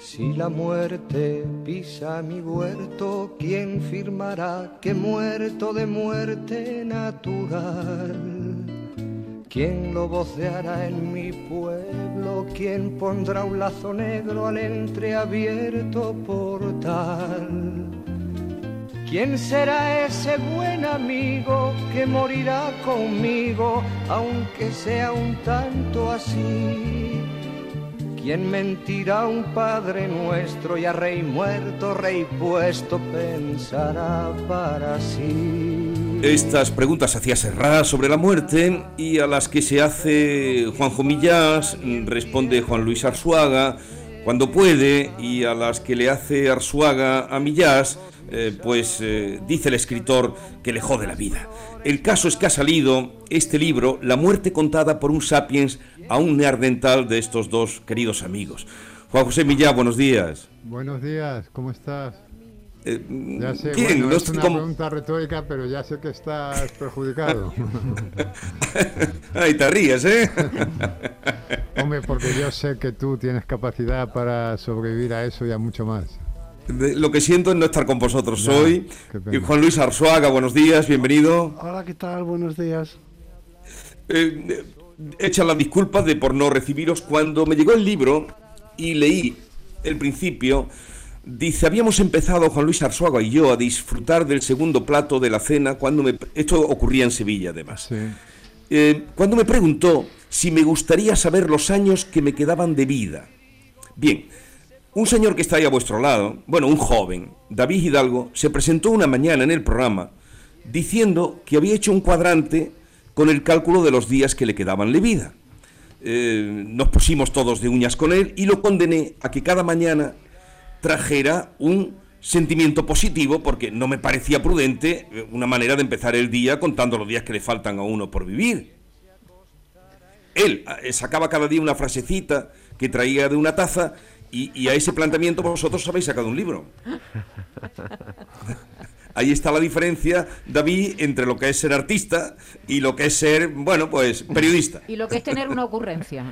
Si la muerte pisa mi huerto, ¿quién firmará que muerto de muerte natural? ¿Quién lo voceará en mi pueblo? ¿Quién pondrá un lazo negro al entreabierto portal? ¿Quién será ese buen amigo que morirá conmigo, aunque sea un tanto así? ¿Quién mentirá a un Padre nuestro y a Rey muerto, Rey puesto, pensará para sí? Estas preguntas hacía Serra sobre la muerte y a las que se hace Juanjo Millás responde Juan Luis Arzuaga cuando puede y a las que le hace Arzuaga a Millás eh, pues eh, dice el escritor que le jode la vida. El caso es que ha salido este libro, La muerte contada por un sapiens a un neardental de estos dos queridos amigos. Juan José Millá, buenos días. Buenos días, ¿cómo estás? Eh, ya sé, ¿quién? bueno, No es una cómo- pregunta retórica, pero ya sé que estás perjudicado. Ay, te ríes, ¿eh? Hombre, porque yo sé que tú tienes capacidad para sobrevivir a eso y a mucho más. De- Lo que siento es no estar con vosotros Ya, hoy. Y Juan Luis Arzuaga, buenos días, bienvenido. Hola, ¿qué tal? Buenos días. Eh, eh, echa las disculpas de por no recibiros. Cuando me llegó el libro y leí el principio, dice, habíamos empezado Juan Luis Arzuaga y yo a disfrutar del segundo plato de la cena cuando me... Esto ocurría en Sevilla, además. Sí. Eh, cuando me preguntó si me gustaría saber los años que me quedaban de vida. Bien, un señor que está ahí a vuestro lado, bueno, un joven, David Hidalgo, se presentó una mañana en el programa diciendo que había hecho un cuadrante con el cálculo de los días que le quedaban de vida. Eh, nos pusimos todos de uñas con él y lo condené a que cada mañana trajera un sentimiento positivo porque no me parecía prudente eh, una manera de empezar el día contando los días que le faltan a uno por vivir. Él eh, sacaba cada día una frasecita que traía de una taza y, y a ese planteamiento vosotros habéis sacado un libro. Ahí está la diferencia, David, entre lo que es ser artista y lo que es ser, bueno, pues periodista. Y lo que es tener una ocurrencia.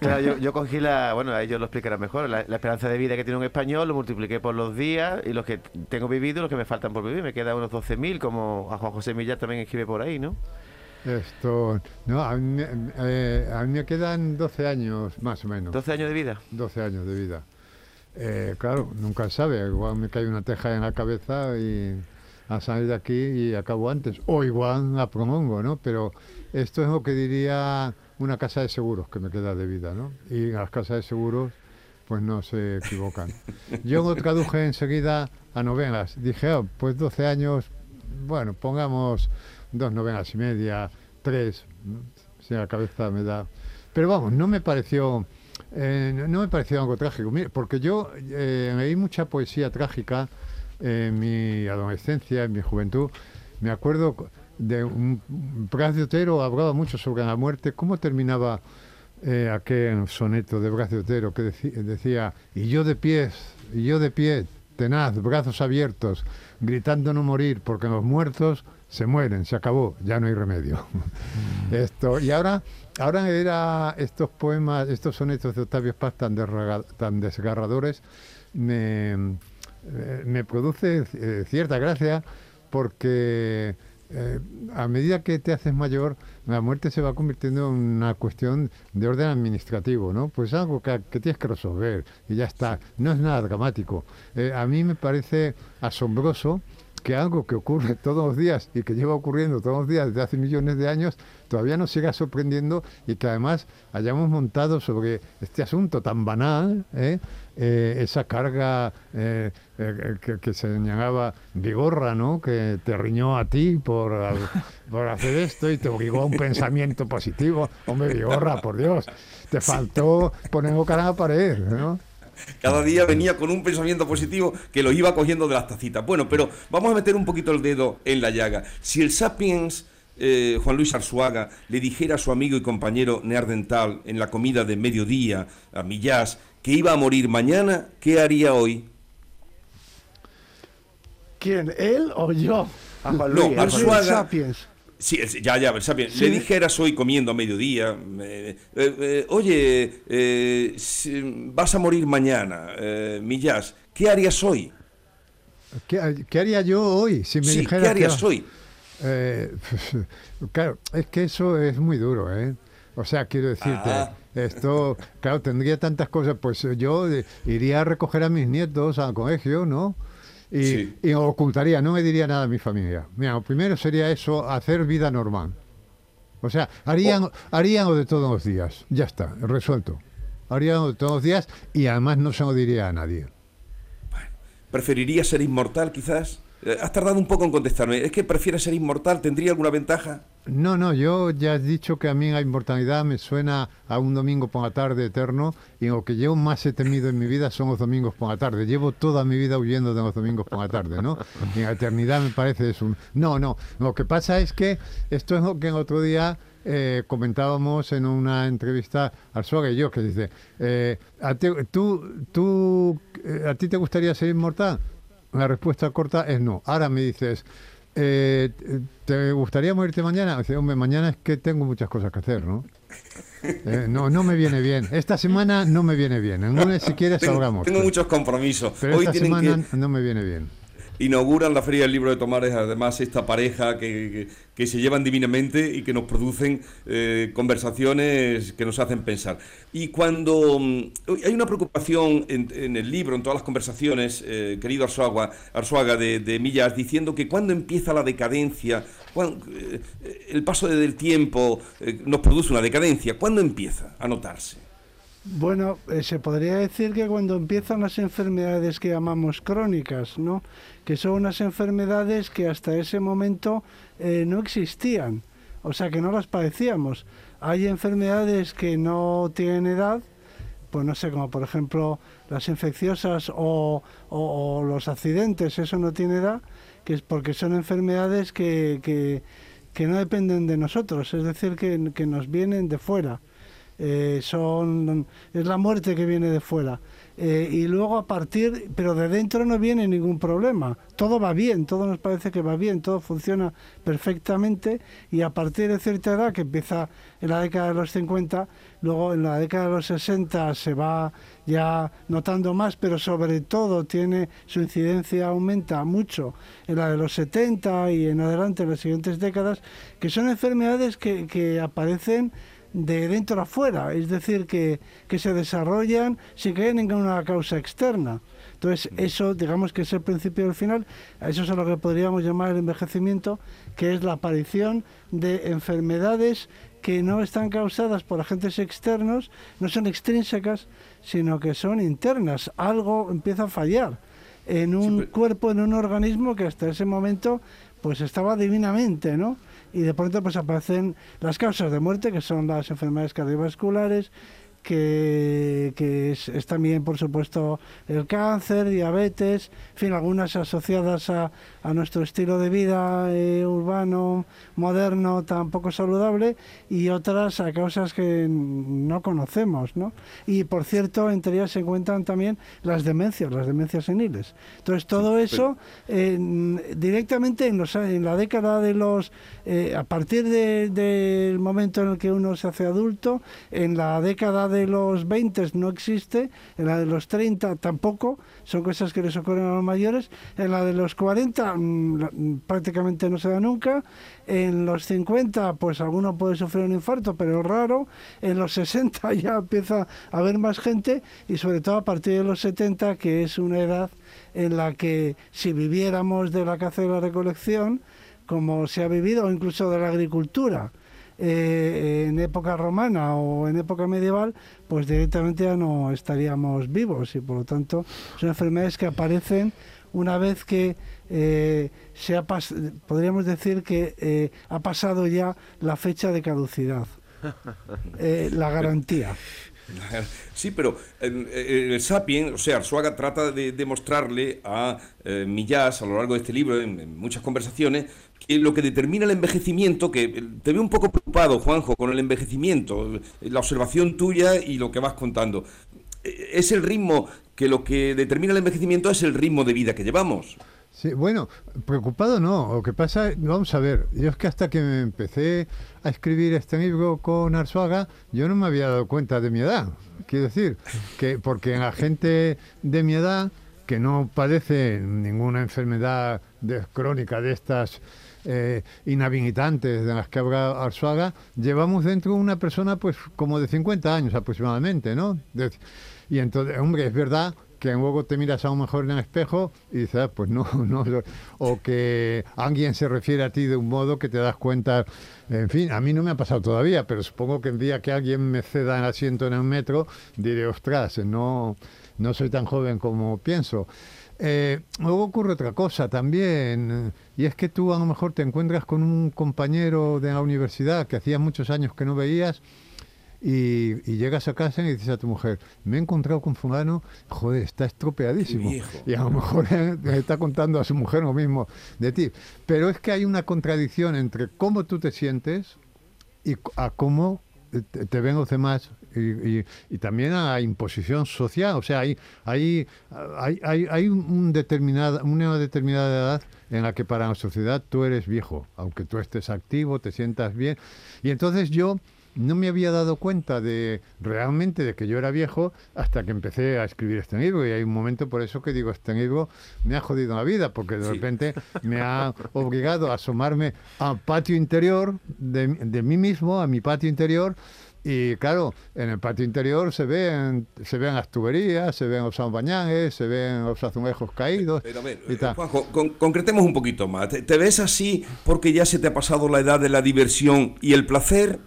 Claro, yo, yo cogí la, bueno, ellos lo explicarán mejor, la, la esperanza de vida que tiene un español, lo multipliqué por los días y los que tengo vivido y los que me faltan por vivir. Me quedan unos 12.000, como a Juan José Millar también escribe por ahí, ¿no? Esto, no, a mí, me- eh, a mí me quedan 12 años más o menos. 12 años de vida. 12 años de vida. Eh, claro, nunca sabe, igual me cae una teja en la cabeza y a salir de aquí y acabo antes. O igual la promongo, ¿no? Pero esto es lo que diría una casa de seguros que me queda de vida, ¿no? Y las casas de seguros pues no se equivocan. Yo lo traduje enseguida a novenas. Dije, "Ah, pues 12 años, bueno, pongamos dos novenas y media, tres, si la cabeza me da... Pero vamos, no me pareció... eh, no- me pareció algo trágico, Mire, porque yo eh, leí mucha poesía trágica en mi adolescencia, en mi juventud. Me acuerdo de un de Otero, hablaba mucho sobre la muerte. ¿Cómo terminaba eh, aquel soneto de Braz de Otero que decía, y yo de pies, y yo de pie, tenaz, brazos abiertos, gritando no morir, porque los muertos se mueren, se acabó, ya no hay remedio. Esto, y ahora, ahora era estos poemas, estos sonetos de Octavio Paz tan, desraga- tan desgarradores, me, eh, me produce eh, cierta gracia porque eh, a medida que te haces mayor, la muerte se va convirtiendo en una cuestión de orden administrativo, ¿no? Pues algo que, que tienes que resolver y ya está. No es nada dramático. Eh, a mí me parece asombroso que algo que ocurre todos los días y que lleva ocurriendo todos los días desde hace millones de años todavía nos siga sorprendiendo y que además hayamos montado sobre este asunto tan banal ¿eh? Eh, esa carga eh, eh, que, que se llamaba Vigorra, ¿no? que te riñó a ti por, por hacer esto y te obligó a un pensamiento positivo. Hombre, Vigorra, por Dios, te faltó poner cara a la pared, ¿no? Cada día venía con un pensamiento positivo que lo iba cogiendo de las tacitas. Bueno, pero vamos a meter un poquito el dedo en la llaga. Si el Sapiens, eh, Juan Luis Arzuaga, le dijera a su amigo y compañero Neardental en la comida de mediodía, a Millás, que iba a morir mañana, ¿qué haría hoy? ¿Quién? ¿Él o yo? A Juan No, Luis, Arzuaga. Sí, ya, ya, Le dijeras hoy comiendo a mediodía, eh, eh, oye, eh, vas a morir mañana, Millas, ¿qué harías hoy? ¿Qué, haría yo hoy si me sí, ¿Qué harías hoy? claro, es que eso es muy duro, ¿eh? O sea, quiero decirte, ah. esto, claro, tendría tantas cosas, pues yo iría a recoger a mis nietos al colegio, ¿no? Y, ocultaría, no me diría nada a mi familia. Mira, primero sería eso, hacer vida normal. O sea, harían, harían de todos los días. Ya está, resuelto. Harían de todos los días y además no se lo diría a nadie. ¿Preferiría ser inmortal quizás? Eh, has tardado un poco en contestarme. ¿Es que prefieres ser inmortal? ¿Tendría alguna ventaja? No, no, yo ya he dicho que a mí la inmortalidad me suena a un domingo por la tarde eterno y lo que yo más he temido en mi vida son los domingos por la tarde. Llevo toda mi vida huyendo de los domingos por la tarde, ¿no? Y la eternidad me parece es un... No, no, lo que pasa es que esto es lo que el otro día eh, comentábamos en una entrevista Suárez y yo, que dice, eh, ¿a, tú, tú, eh, ¿a ti te gustaría ser inmortal? La respuesta corta es no. Ahora me dices, eh, ¿te gustaría morirte mañana? Dice, hombre, mañana es que tengo muchas cosas que hacer, ¿no? Eh, no, no me viene bien. Esta semana no me viene bien. En lunes, si quieres, tengo, Tengo muchos compromisos. Pero esta semana no me viene bien inauguran la Feria del Libro de Tomares, además esta pareja que, se llevan divinamente y que nos producen eh, conversaciones que nos hacen pensar. Y cuando mm, hay una preocupación en, el libro, en todas las conversaciones, eh, querido Arzuaga, Arzuaga de, Millas, diciendo que cuando empieza la decadencia, eh, el paso del tiempo nos produce una decadencia, ¿cuándo empieza a notarse? Bueno, se podría decir que cuando empiezan las enfermedades que llamamos crónicas, ¿no? que son unas enfermedades que hasta ese momento eh, no existían, o sea que no las padecíamos. Hay enfermedades que no tienen edad, pues no sé, como por ejemplo las infecciosas o, los accidentes, eso no tiene edad, que es porque son enfermedades que, que, no dependen de nosotros, es decir, que, nos vienen de fuera. Eh, son, es la muerte que viene de fuera. Eh, y luego a partir, pero de dentro no viene ningún problema, todo va bien, todo nos parece que va bien, todo funciona perfectamente. Y a partir de cierta edad, que empieza en la década de los 50, luego en la década de los 60 se va ya notando más, pero sobre todo tiene su incidencia aumenta mucho. En la de los 70 y en adelante en las siguientes décadas, que son enfermedades que, que aparecen de dentro a fuera, es decir, que, que se desarrollan sin que haya ninguna causa externa. Entonces, eso, digamos que es el principio y el final, eso es a lo que podríamos llamar el envejecimiento, que es la aparición de enfermedades que no están causadas por agentes externos, no son extrínsecas, sino que son internas. Algo empieza a fallar en un cuerpo, en un organismo que hasta ese momento pues estaba divinamente, ¿no? Y de pronto pues aparecen las causas de muerte, que son las enfermedades cardiovasculares, que, que es, también, por supuesto, el cáncer, diabetes, en fin, algunas asociadas a, a nuestro estilo de vida eh, urbano, moderno, tan poco saludable, y otras a causas que no conocemos, ¿no? Y, por cierto, entre ellas se encuentran también las demencias, las demencias seniles. Entonces, todo eso, directamente en, los, en la década de los... Eh, a partir del momento en el que uno se hace adulto, en la década de los 20 no existe, en la de los 30 tampoco, son cosas que les ocurren a los mayores, en la de los 40 mm, prácticamente no se da nunca, en los 50 pues alguno puede sufrir un infarto, pero raro, en los 60 ya empieza a haber más gente y sobre todo a partir de los 70 que es una edad en la que si viviéramos de la caza y la recolección, como se ha vivido, o incluso de la agricultura, eh, en época romana o en época medieval, pues directamente ya no estaríamos vivos y por lo tanto son enfermedades que aparecen una vez que eh, se ha podríamos decir que eh, ha pasado ya la fecha de caducidad, la garantía. Sí, pero el Sapien, o sea, Arzuaga trata de demostrarle a Millás a lo largo de este libro, en muchas conversaciones, lo que determina el envejecimiento, que te veo un poco preocupado, Juanjo, con el envejecimiento, la observación tuya y lo que vas contando. Es el ritmo, que lo que determina el envejecimiento es el ritmo de vida que llevamos. Sí, bueno, preocupado no. Lo que pasa, vamos a ver, yo es que hasta que me empecé a escribir este libro con Arzuaga, yo no me había dado cuenta de mi edad. Quiero decir, que porque en la gente de mi edad que no padece ninguna enfermedad crónica de estas eh, inhabilitantes de las que habla Arzuaga, llevamos dentro una persona pues como de 50 años aproximadamente, ¿no? De- y entonces, hombre, es verdad que luego te miras a lo mejor en el espejo y dices, "Ah, pues no, no, o que alguien se refiere a ti de un modo que te das cuenta, en fin, a mí no me ha pasado todavía, pero supongo que el día que alguien me ceda el asiento en el metro, diré, ostras, no, no soy tan joven como pienso. Eh, luego ocurre otra cosa también, eh, y es que tú a lo mejor te encuentras con un compañero de la universidad que hacía muchos años que no veías, y, y llegas a casa y dices a tu mujer, me he encontrado con fulano, joder, está estropeadísimo. Y a lo mejor eh, le está contando a su mujer lo mismo de ti. Pero es que hay una contradicción entre cómo tú te sientes y a cómo te, te ven los demás y, y- y también a imposición social. O sea, hay, hay, hay, hay un determinada, una determinada edad en la que para la sociedad tú eres viejo, aunque tú estés activo, te sientas bien. Y entonces yo no me había dado cuenta de realmente de que yo era viejo hasta que empecé a escribir este libro y hay un momento por eso que digo este libro me ha jodido la vida porque de Sí. repente me ha obligado a asomarme al patio interior de, de mí mismo a mi patio interior y claro, en el patio interior se ven, se ven las tuberías, se ven los albañanes, se ven los azulejos caídos Pero ver, y tal. Juanjo, con- concretemos un poquito más. ¿Te, te ves así porque ya se te ha pasado la edad de la diversión y el placer?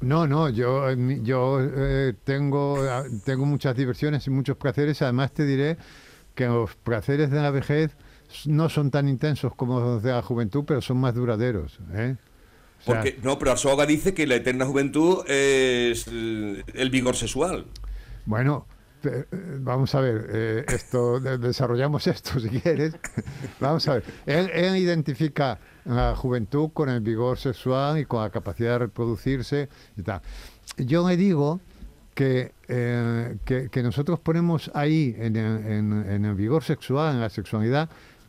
No, no, yo, yo eh, tengo, tengo muchas diversiones y muchos placeres. Además, te diré que los placeres de la vejez no son tan intensos como los de la juventud, pero son más duraderos. ¿eh? O sea, Porque, no, pero Arsoga dice que la eterna juventud es el vigor sexual. Bueno, eh, vamos a ver, eh, esto de- desarrollamos esto si quieres. vamos a ver, él, él identifica la juventud con el vigor sexual y con la capacidad de reproducirse y tal. Yo le digo que, eh, que, que nosotros ponemos ahí, en el, en- en el vigor sexual, en la sexualidad,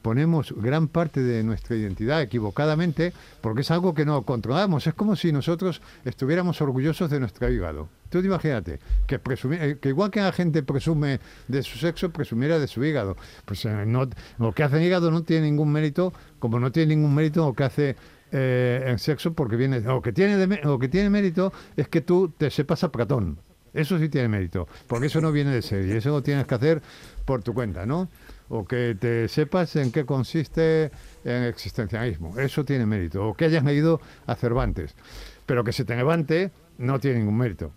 ponemos gran parte de nuestra identidad equivocadamente porque es algo que no controlamos. Es como si nosotros estuviéramos orgullosos de nuestro hígado. Tú imagínate que, eh, que igual que la gente presume de su sexo, presumiera de su hígado. Pues eh, no, lo que hace el hígado no tiene ningún mérito, como no tiene ningún mérito lo que hace eh, el sexo, porque viene. Lo que, tiene de lo que tiene mérito es que tú te sepas a Platón. Eso sí tiene mérito, porque eso no viene de serie, eso lo tienes que hacer por tu cuenta, ¿no? O que te sepas en qué consiste el existencialismo, eso tiene mérito. O que hayas leído a Cervantes, pero que se te levante no tiene ningún mérito.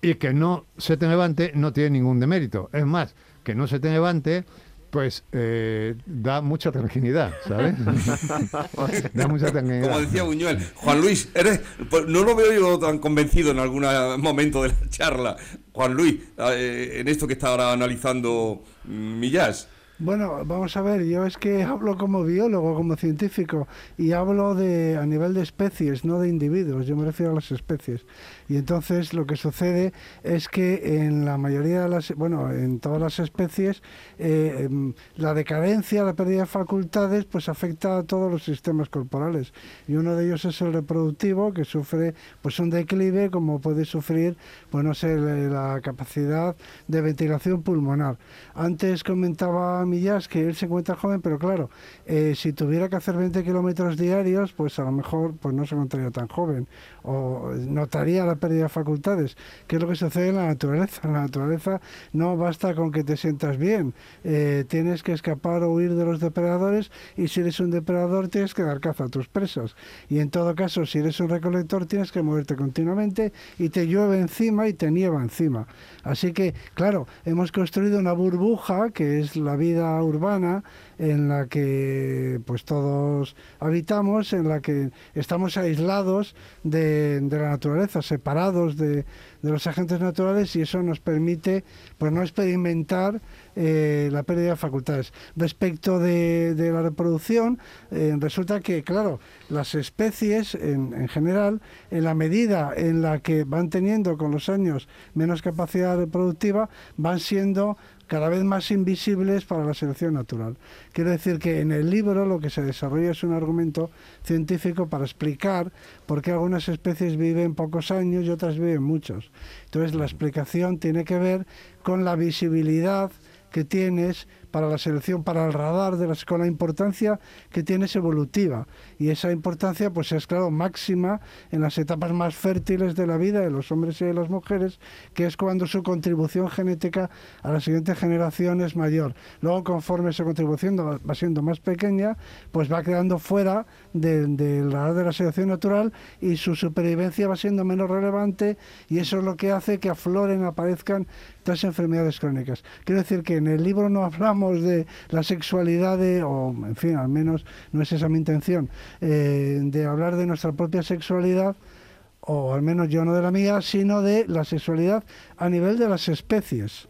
Y que no se te levante no tiene ningún demérito. Es más, que no se te levante, pues eh, da mucha tranquilidad, ¿sabes? da mucha tranquilidad. Como decía Buñuel, Juan Luis, eres, pues, no lo veo yo tan convencido en algún momento de la charla. Juan Luis, eh, en esto que está ahora analizando mm, Millás. Bueno, vamos a ver, yo es que hablo como biólogo, como científico, y hablo de a nivel de especies, no de individuos, yo me refiero a las especies. Y entonces lo que sucede es que en la mayoría de las, bueno, en todas las especies, eh, em, la decadencia, la pérdida de facultades, pues afecta a todos los sistemas corporales. Y uno de ellos es el reproductivo, que sufre pues un declive, como puede sufrir, pues no sé, la capacidad de ventilación pulmonar. Antes comentaba Millas que él se encuentra joven, pero claro, eh, si tuviera que hacer 20 kilómetros diarios, pues a lo mejor pues no se encontraría tan joven o notaría la pérdida de facultades, que es lo que sucede en la naturaleza. En la naturaleza no basta con que te sientas bien, eh, tienes que escapar o huir de los depredadores y si eres un depredador tienes que dar caza a tus presas. Y en todo caso, si eres un recolector tienes que moverte continuamente y te llueve encima y te nieva encima. Así que, claro, hemos construido una burbuja que es la vida urbana en la que pues todos habitamos, en la que estamos aislados de, de la naturaleza, separados de, de los agentes naturales y eso nos permite pues no experimentar eh, la pérdida de facultades. Respecto de, la reproducción, eh, resulta que, claro, las especies en, en, general, en la medida en la que van teniendo con los años menos capacidad reproductiva, van siendo cada vez más invisibles para la selección natural. Quiero decir que en el libro lo que se desarrolla es un argumento científico para explicar por qué algunas especies viven pocos años y otras viven muchos. Entonces la explicación tiene que ver con la visibilidad que tienes para la selección, para el radar, de las, con la importancia que tienes evolutiva. Y esa importancia, pues es claro, máxima en las etapas más fértiles de la vida de los hombres y de las mujeres, que es cuando su contribución genética a la siguiente generación es mayor. Luego, conforme esa contribución va siendo más pequeña, pues va quedando fuera del radar de la selección natural y su supervivencia va siendo menos relevante y eso es lo que hace que afloren, aparezcan estas enfermedades crónicas. Quiero decir que en el libro no hablamos de la sexualidad, o en fin, al menos no es esa mi intención, eh, de hablar de nuestra propia sexualidad, o al menos yo no de la mía, sino de la sexualidad a nivel de las especies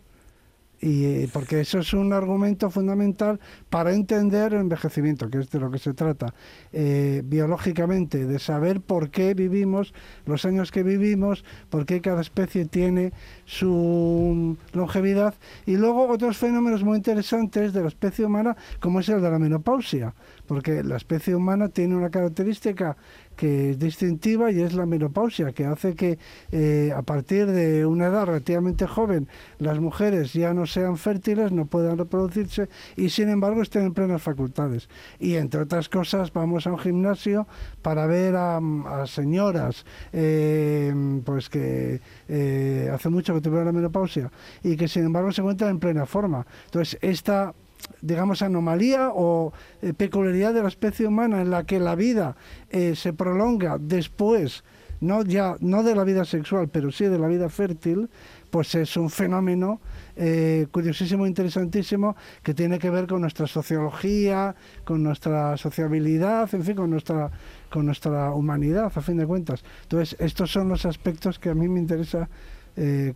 y eh, porque eso es un argumento fundamental para entender el envejecimiento, que es de lo que se trata. Eh, biológicamente, de saber por qué vivimos los años que vivimos, por qué cada especie tiene su longevidad. Y luego otros fenómenos muy interesantes de la especie humana, como es el de la menopausia, porque la especie humana tiene una característica que es distintiva y es la menopausia, que hace que eh, a partir de una edad relativamente joven las mujeres ya no sean fértiles, no puedan reproducirse y sin embargo estén en plenas facultades. Y entre otras cosas vamos a un gimnasio para ver a, señoras eh, pues que eh, hace mucho que tuvieron la menopausia y que sin embargo se encuentran en plena forma. Entonces esta digamos, anomalía o eh, peculiaridad de la especie humana en la que la vida eh, se prolonga después, no ya no de la vida sexual, pero sí de la vida fértil, pues es un fenómeno eh, curiosísimo, interesantísimo, que tiene que ver con nuestra sociología, con nuestra sociabilidad, en fin, con nuestra, con nuestra humanidad, a fin de cuentas. Entonces, estos son los aspectos que a mí me interesa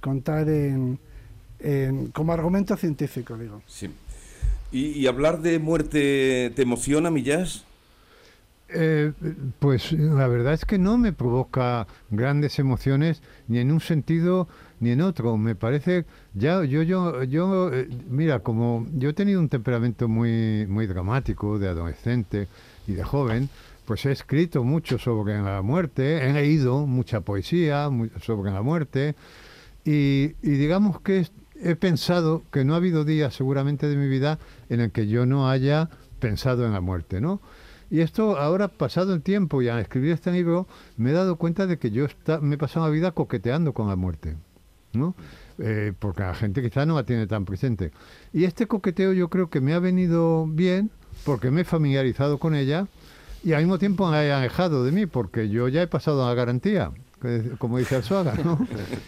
contar en, como argumento científico, digo. Sí. ¿Y, hablar de muerte te emociona, Millás? Eh, pues la verdad es que no me provoca grandes emociones ni en un sentido ni en otro. Me parece ya yo yo yo eh, mira como yo he tenido un temperamento muy muy dramático de adolescente y de joven. Pues he escrito mucho sobre la muerte, he leído mucha poesía sobre la muerte y, y digamos que he pensado que no ha habido días seguramente de mi vida en el que yo no haya pensado en la muerte, ¿no? Y esto ahora, pasado el tiempo y al escribir este libro, me he dado cuenta de que yo me he pasado la vida coqueteando con la muerte, ¿no? Eh, porque la gente quizá no la tiene tan presente. Y este coqueteo yo creo que me ha venido bien porque me he familiarizado con ella y al mismo tiempo me ha alejado de mí porque yo ya he pasado la garantía como dice Arzuaga, ¿no?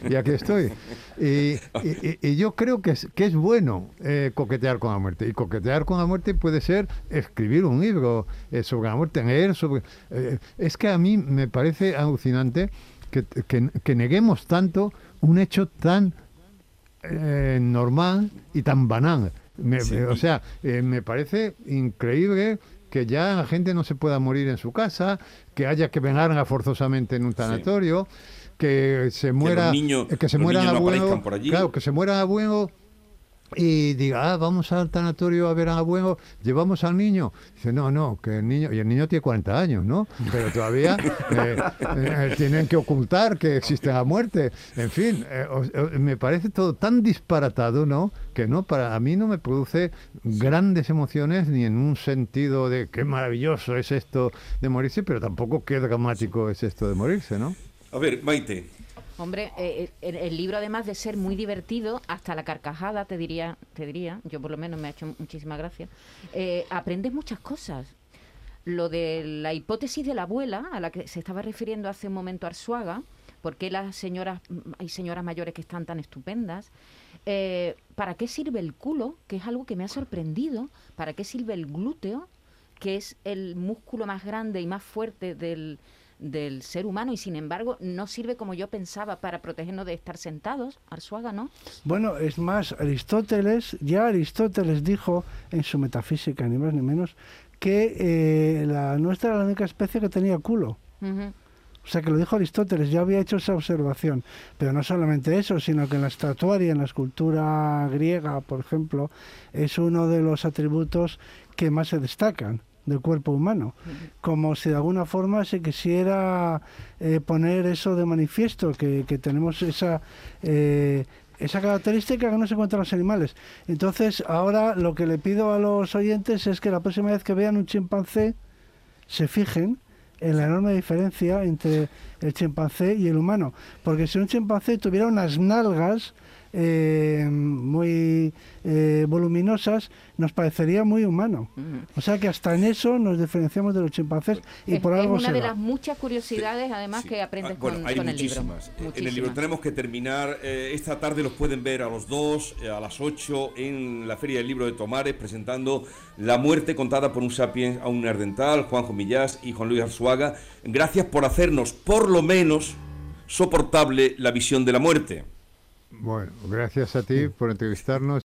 y aquí estoy. Y, yo creo que es, que es bueno eh, coquetear con la muerte. Y coquetear con la muerte puede ser escribir un libro eh, sobre la muerte, leer sobre... Eh, es que a mí me parece alucinante que, que, neguemos tanto un hecho tan normal y tan banal. o sea, me parece increíble que ya la gente no se pueda morir en su casa, que haya que vengarla forzosamente en un tanatorio, que se muera, que, se muera abuelo, claro, que se muera abuelo y diga, ah, vamos al tanatorio a ver al abuelo, llevamos al niño. Dice, no, no, que el niño, y el niño tiene 40 años, ¿no? Pero todavía eh, eh, tienen que ocultar que existe la muerte. En fin, eh, me parece todo tan disparatado, ¿no? Que no, para a mí no me produce grandes emociones ni en un sentido de qué maravilloso es esto de morirse, pero tampoco qué dramático es esto de morirse, ¿no? A ver, Maite, Hombre, eh, eh, el, libro además de ser muy divertido, hasta la carcajada te diría, te diría, yo por lo menos me ha hecho muchísima gracia, eh, aprendes muchas cosas. Lo de la hipótesis de la abuela, a la que se estaba refiriendo hace un momento Arsuaga, ¿por qué las señoras, hay señoras mayores que están tan estupendas? ¿Para qué sirve el culo? Que es algo que me ha sorprendido. ¿Para qué sirve el glúteo? Que es el músculo más grande y más fuerte del, del ser humano y sin embargo no sirve como yo pensaba para protegernos de estar sentados, Arsuaga, ¿no? Bueno, es más, Aristóteles, ya Aristóteles dijo en su metafísica, ni más ni menos, que eh, la nuestra era la única especie que tenía culo. O sea que lo dijo Aristóteles, ya había hecho esa observación. Pero no solamente eso, sino que en la estatuaria, en la escultura griega, por ejemplo, es uno de los atributos que más se destacan del cuerpo humano. Como si de alguna forma se quisiera eh, poner eso de manifiesto, que, que tenemos esa... eh, esa característica que no se encuentra en los animales. Entonces, ahora lo que le pido a los oyentes es que la próxima vez que vean un chimpancé, se fijen en la enorme diferencia entre el chimpancé y el humano. Porque si un chimpancé tuviera unas nalgas eh, muy eh, voluminosas, nos parecería muy humano. O sea que hasta en eso nos diferenciamos de los chimpancés y es, por es algo una se de va. las muchas curiosidades, además, Sí. que aprendes Ah, bueno, con, hay con el libro. muchísimas. En el libro tenemos que terminar. eh, esta tarde los pueden ver a los dos, eh, a las 8, en la Feria del Libro de Tomares, presentando La muerte contada por un sapiens a un nerdental, Juanjo Millás y Juan Luis Arzuaga. Gracias por hacernos, por lo menos, soportable la visión de la muerte. Bueno, gracias a ti por entrevistarnos